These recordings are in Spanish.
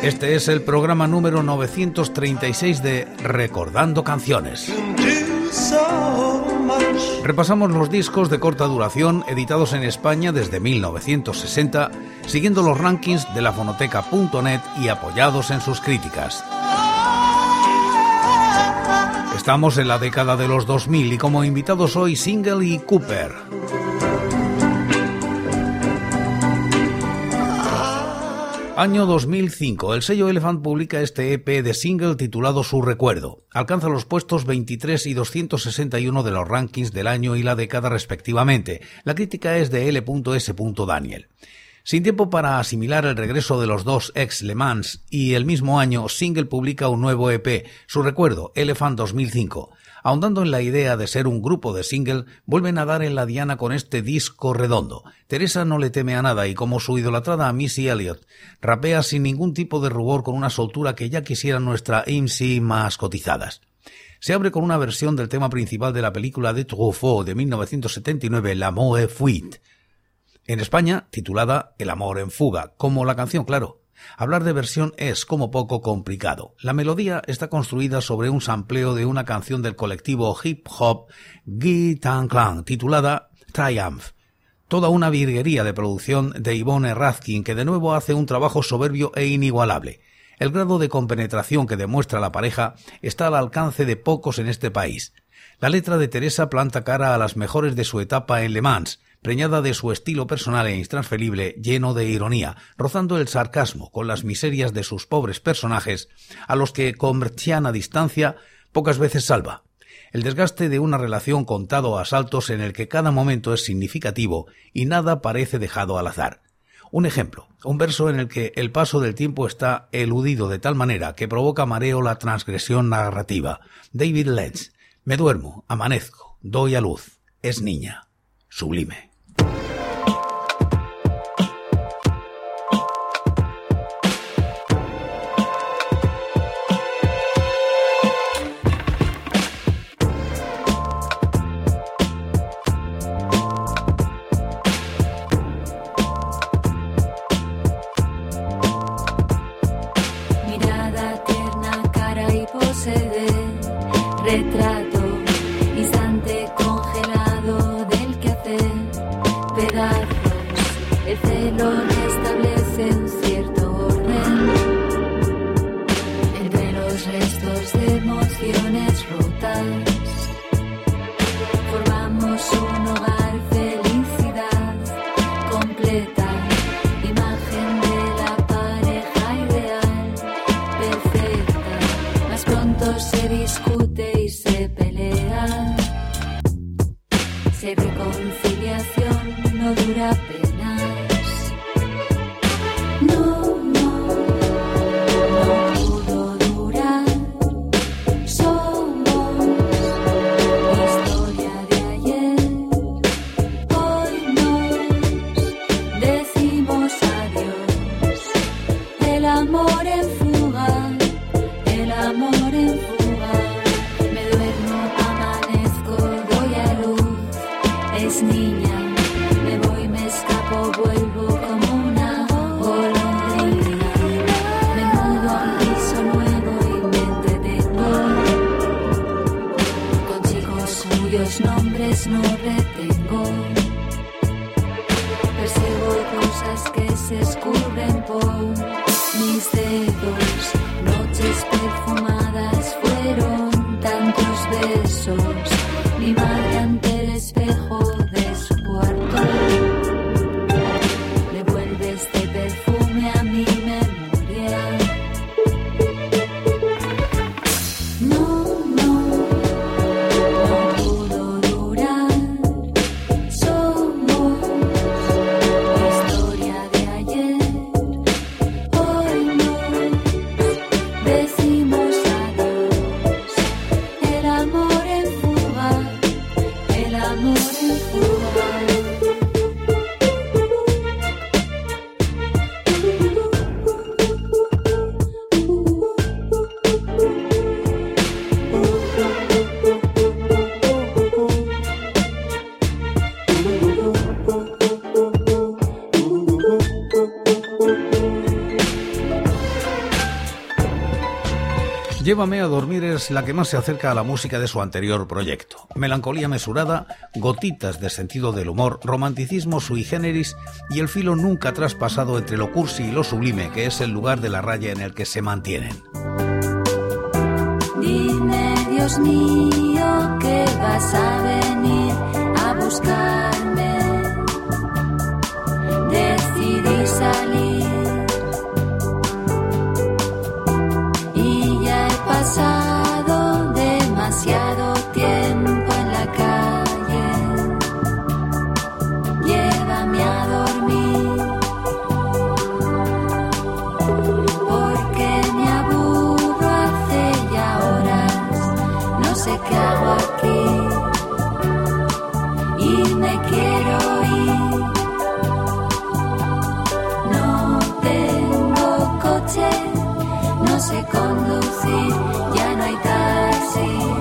Este es el programa número 936 de Recordando Canciones. Repasamos los discos de corta duración editados en España desde 1960, siguiendo los rankings de la fonoteca.net y apoyados en sus críticas. Estamos en la década de los 2000 y como invitados hoy Single y Cooper. Año 2005. El sello Elephant publica este EP de single titulado Su Recuerdo. Alcanza los puestos 23 y 261 de los rankings del año y la década respectivamente. La crítica es de L.S. Daniel. Sin tiempo para asimilar el regreso de los dos ex Le Mans y el mismo año Single publica un nuevo EP, Su Recuerdo, Elephant 2005. Ahondando en la idea de ser un grupo de single, vuelven a dar en la diana con este disco redondo. Teresa no le teme a nada y como su idolatrada Missy Elliott, rapea sin ningún tipo de rubor con una soltura que ya quisiera nuestra MC más cotizadas. Se abre con una versión del tema principal de la película de Truffaut de 1979, L'amour est fuite. En España, titulada El amor en fuga, como la canción, claro. Hablar de versión es, como poco, complicado. La melodía está construida sobre un sampleo de una canción del colectivo hip hop Tan Clan, titulada Triumph. Toda una virguería de producción de Yvonne Razkin que de nuevo hace un trabajo soberbio e inigualable. El grado de compenetración que demuestra la pareja está al alcance de pocos en este país. La letra de Teresa planta cara a las mejores de su etapa en Le Mans, preñada de su estilo personal e intransferible, lleno de ironía, rozando el sarcasmo con las miserias de sus pobres personajes, a los que, con brchiana distancia, pocas veces salva. El desgaste de una relación contado a saltos en el que cada momento es significativo y nada parece dejado al azar. Un ejemplo, un verso en el que el paso del tiempo está eludido de tal manera que provoca mareo la transgresión narrativa. David Letts. Me duermo, amanezco, doy a luz. Es niña. Sublime. clase de conciliación no dura, this. Llévame a dormir es la que más se acerca a la música de su anterior proyecto. Melancolía mesurada, gotitas de sentido del humor, romanticismo sui generis y el filo nunca traspasado entre lo cursi y lo sublime, que es el lugar de la raya en el que se mantienen. Dime, Dios mío, que vas a venir a buscarme. Sé conducir. La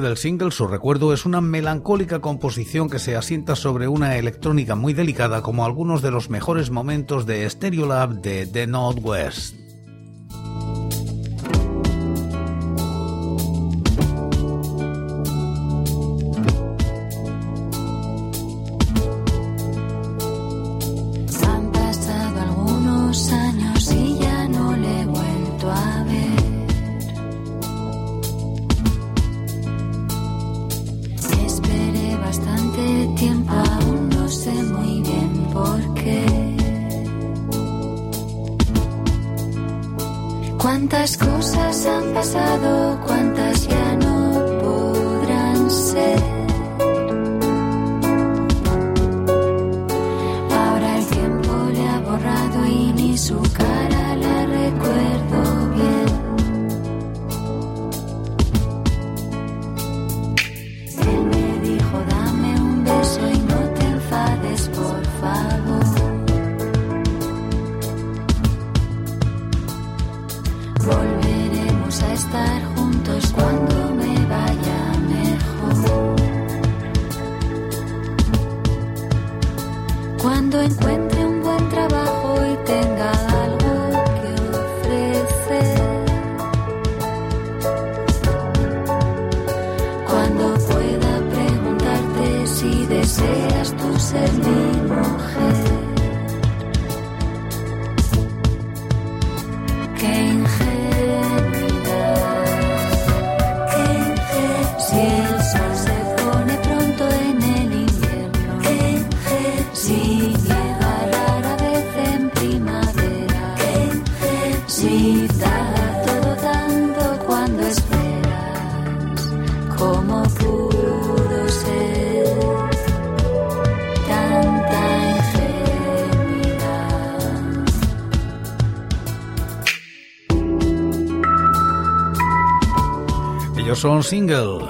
del single, su recuerdo, es una melancólica composición que se asienta sobre una electrónica muy delicada como algunos de los mejores momentos de Stereolab de The Northwest. Son single.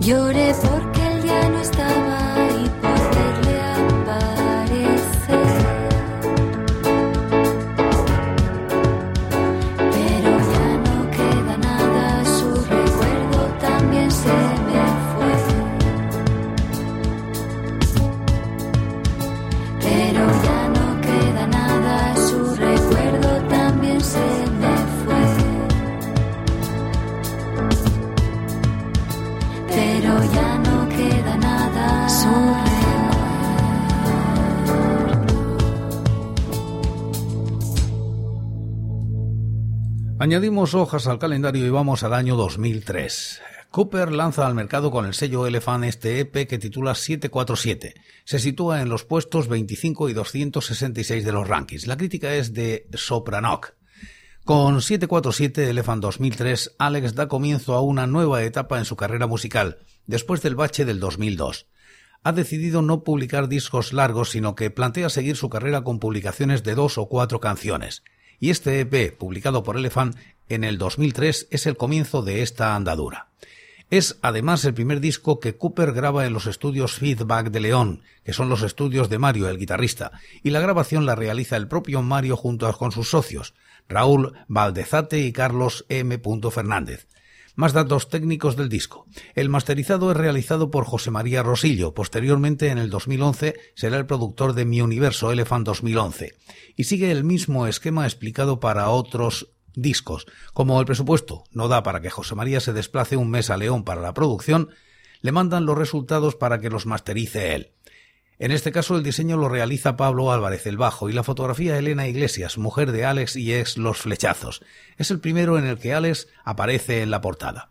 Lloré porque Añadimos hojas al calendario y vamos al año 2003. Cooper lanza al mercado con el sello Elephant este EP que titula 747. Se sitúa en los puestos 25 y 266 de los rankings. La crítica es de Sopranoc. Con 747 Elephant 2003, Alex da comienzo a una nueva etapa en su carrera musical, después del bache del 2002. Ha decidido no publicar discos largos, sino que plantea seguir su carrera con publicaciones de dos o cuatro canciones. Y este EP, publicado por Elephant en el 2003, es el comienzo de esta andadura. Es además el primer disco que Cooper graba en los estudios Feedback de León, que son los estudios de Mario, el guitarrista, y la grabación la realiza el propio Mario junto con sus socios, Raúl Valdezate y Carlos M. Fernández. Más datos técnicos del disco. El masterizado es realizado por José María Rosillo. Posteriormente, en el 2011, será el productor de Mi Universo Elephant 2011. Y sigue el mismo esquema explicado para otros discos. Como el presupuesto no da para que José María se desplace un mes a León para la producción, le mandan los resultados para que los masterice él. En este caso el diseño lo realiza Pablo Álvarez el bajo y la fotografía Elena Iglesias, mujer de Alex y ex Los Flechazos. Es el primero en el que Alex aparece en la portada.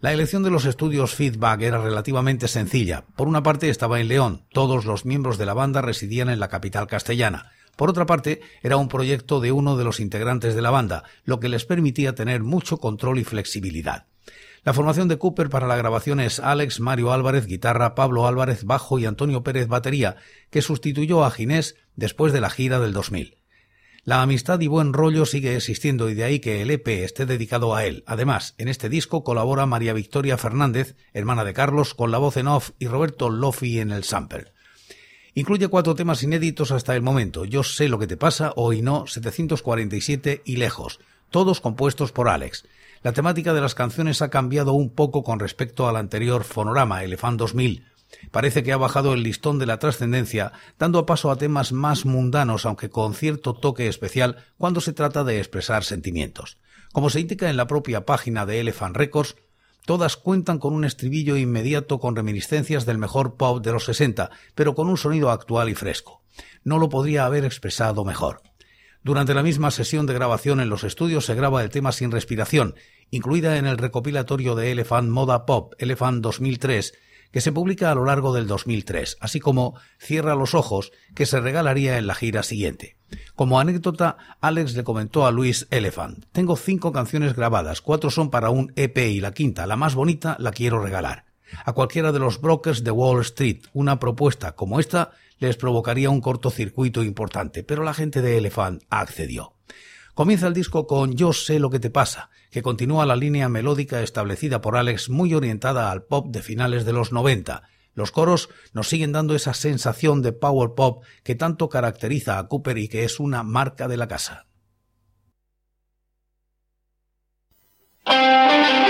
La elección de los estudios Feedback era relativamente sencilla. Por una parte estaba en León, todos los miembros de la banda residían en la capital castellana. Por otra parte, era un proyecto de uno de los integrantes de la banda, lo que les permitía tener mucho control y flexibilidad. La formación de Cooper para la grabación es Alex Mario Álvarez guitarra, Pablo Álvarez bajo y Antonio Pérez batería, que sustituyó a Ginés después de la gira del 2000. La amistad y buen rollo sigue existiendo y de ahí que el EP esté dedicado a él. Además, en este disco colabora María Victoria Fernández, hermana de Carlos, con la voz en off y Roberto Lofi en el sample. Incluye cuatro temas inéditos hasta el momento. Yo sé lo que te pasa, hoy no, 747 y Lejos, todos compuestos por Alex. La temática de las canciones ha cambiado un poco con respecto al anterior fonorama, Elefant 2000. Parece que ha bajado el listón de la trascendencia, dando paso a temas más mundanos, aunque con cierto toque especial cuando se trata de expresar sentimientos. Como se indica en la propia página de Elephant Records, todas cuentan con un estribillo inmediato con reminiscencias del mejor pop de los 60, pero con un sonido actual y fresco. No lo podría haber expresado mejor. Durante la misma sesión de grabación en los estudios se graba el tema Sin Respiración, incluida en el recopilatorio de Elephant Moda Pop Elephant 2003, que se publica a lo largo del 2003, así como Cierra los Ojos, que se regalaría en la gira siguiente. Como anécdota, Alex le comentó a Luis Elephant, tengo cinco canciones grabadas, cuatro son para un EP y la quinta, la más bonita, la quiero regalar. A cualquiera de los brokers de Wall Street, una propuesta como esta les provocaría un cortocircuito importante, pero la gente de Elephant accedió. Comienza el disco con Yo sé lo que te pasa, que continúa la línea melódica establecida por Alex muy orientada al pop de finales de los 90. Los coros nos siguen dando esa sensación de power pop que tanto caracteriza a Cooper y que es una marca de la casa. casa.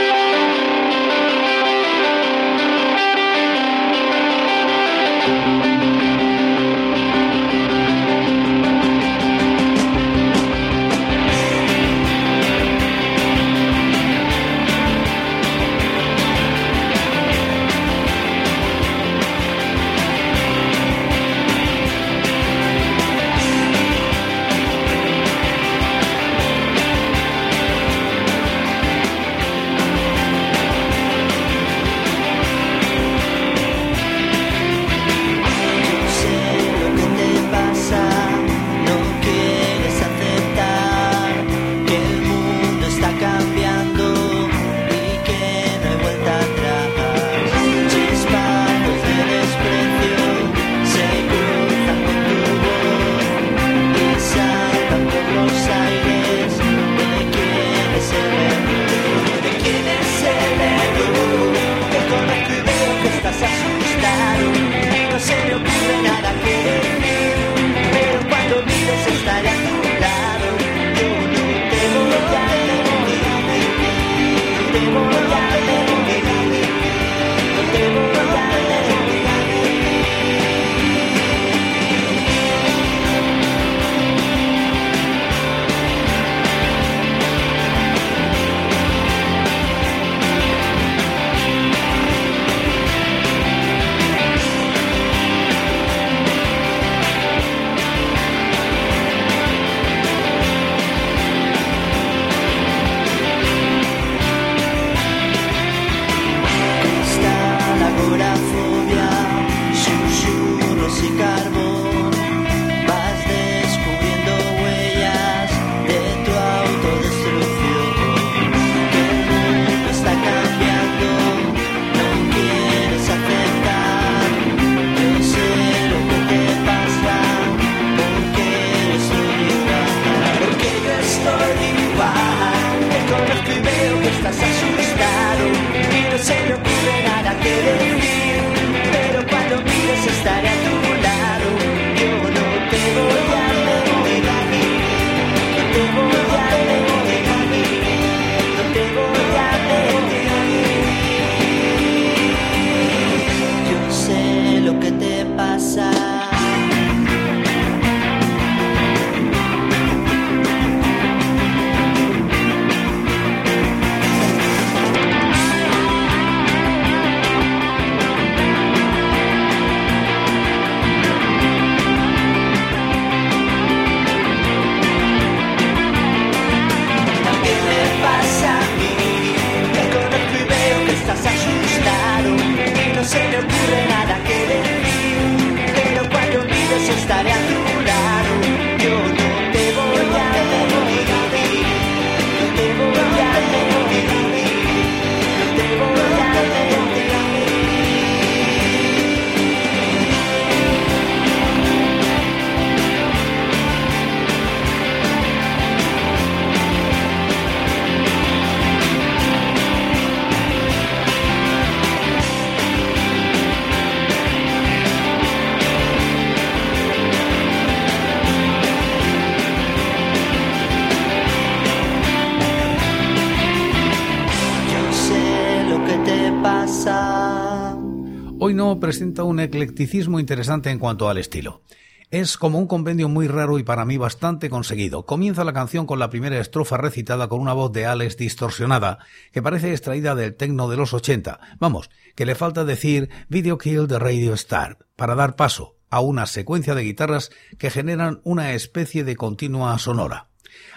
Un eclecticismo interesante en cuanto al estilo. Es como un compendio muy raro y para mí bastante conseguido. Comienza la canción con la primera estrofa recitada con una voz de Alex distorsionada, que parece extraída del tecno de los 80. Vamos, que le falta decir Video Kill de Radio Star, para dar paso a una secuencia de guitarras que generan una especie de continua sonora.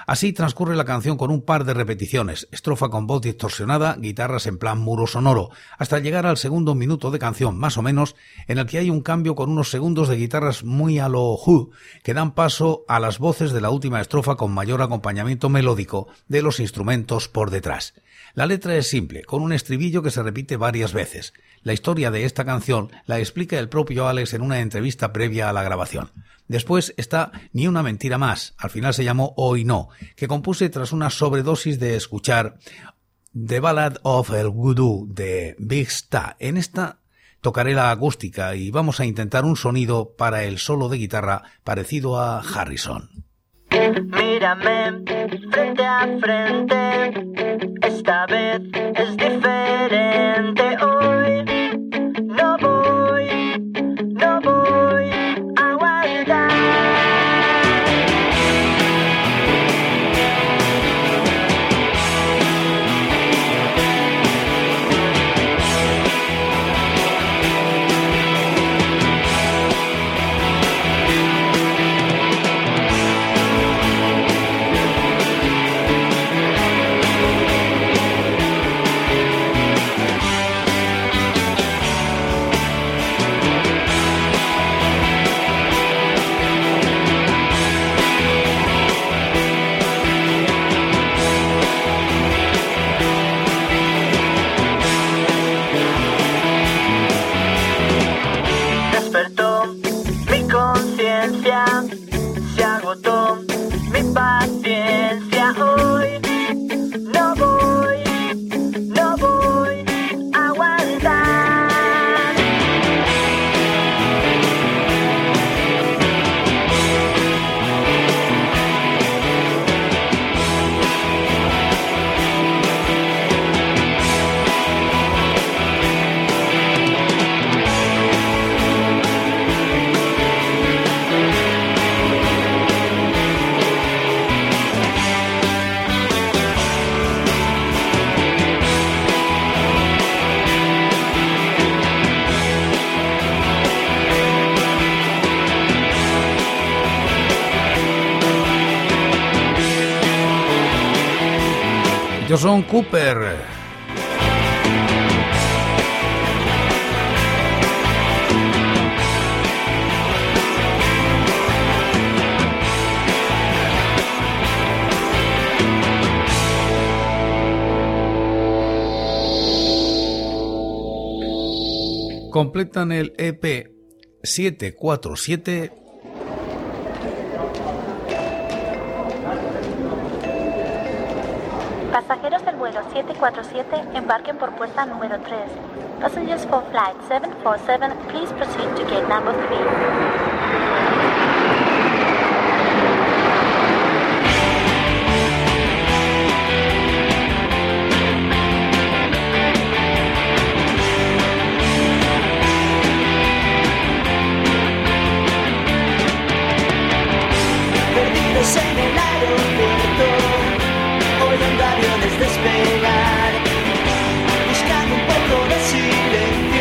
Así transcurre la canción con un par de repeticiones, estrofa con voz distorsionada, guitarras en plan muro sonoro, hasta llegar al segundo minuto de canción, más o menos, en el que hay un cambio con unos segundos de guitarras muy a lo Who, que dan paso a las voces de la última estrofa con mayor acompañamiento melódico de los instrumentos por detrás. La letra es simple, con un estribillo que se repite varias veces. La historia de esta canción la explica el propio Alex en una entrevista previa a la grabación. Después está Ni una mentira más, al final se llamó Hoy no, que compuse tras una sobredosis de escuchar The Ballad of el Voodoo de Big Star. En esta tocaré la acústica y vamos a intentar un sonido para el solo de guitarra parecido a Harrison. Mírame frente a frente, esta vez es diferente hoy. Yo son Cooper. Completan el EP 747 Vuelo 747 embarquen por puerta número 3. Passengers for flight 747, please proceed to gate number 3. Perdidos en el aeropuerto, oyendo aviones despegar, buscando un poco de silencio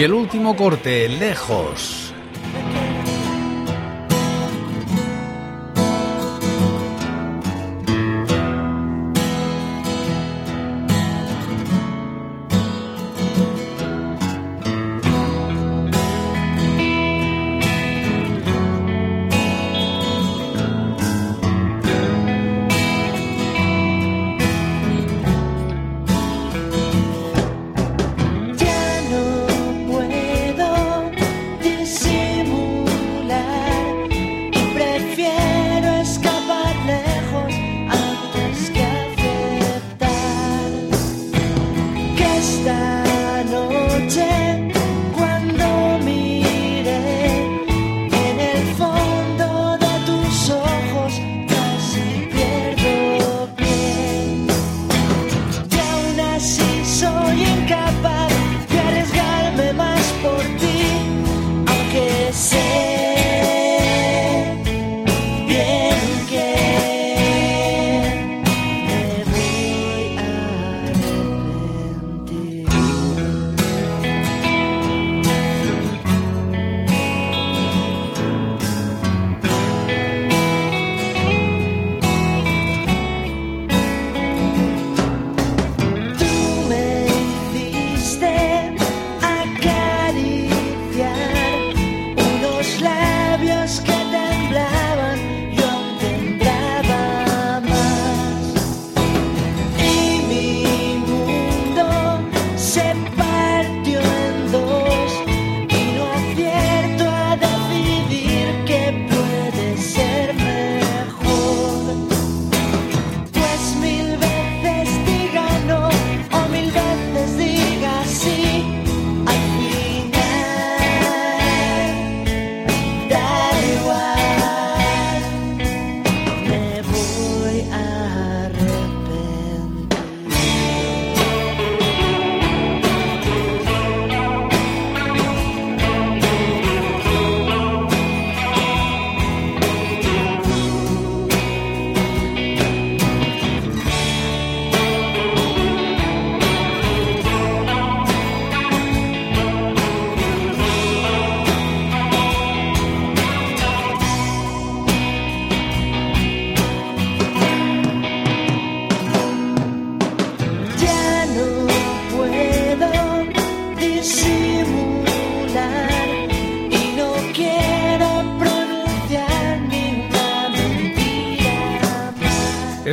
Y el último corte, lejos.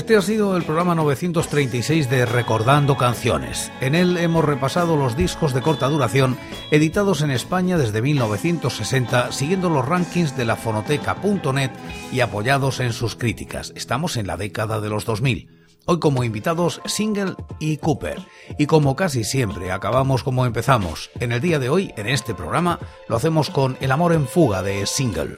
Este ha sido el programa 936 de Recordando Canciones. En él hemos repasado los discos de corta duración editados en España desde 1960, siguiendo los rankings de la fonoteca.net y apoyados en sus críticas. Estamos en la década de los 2000. Hoy como invitados Single y Cooper. Y como casi siempre acabamos como empezamos, en el día de hoy, en este programa, lo hacemos con El amor en fuga de Single.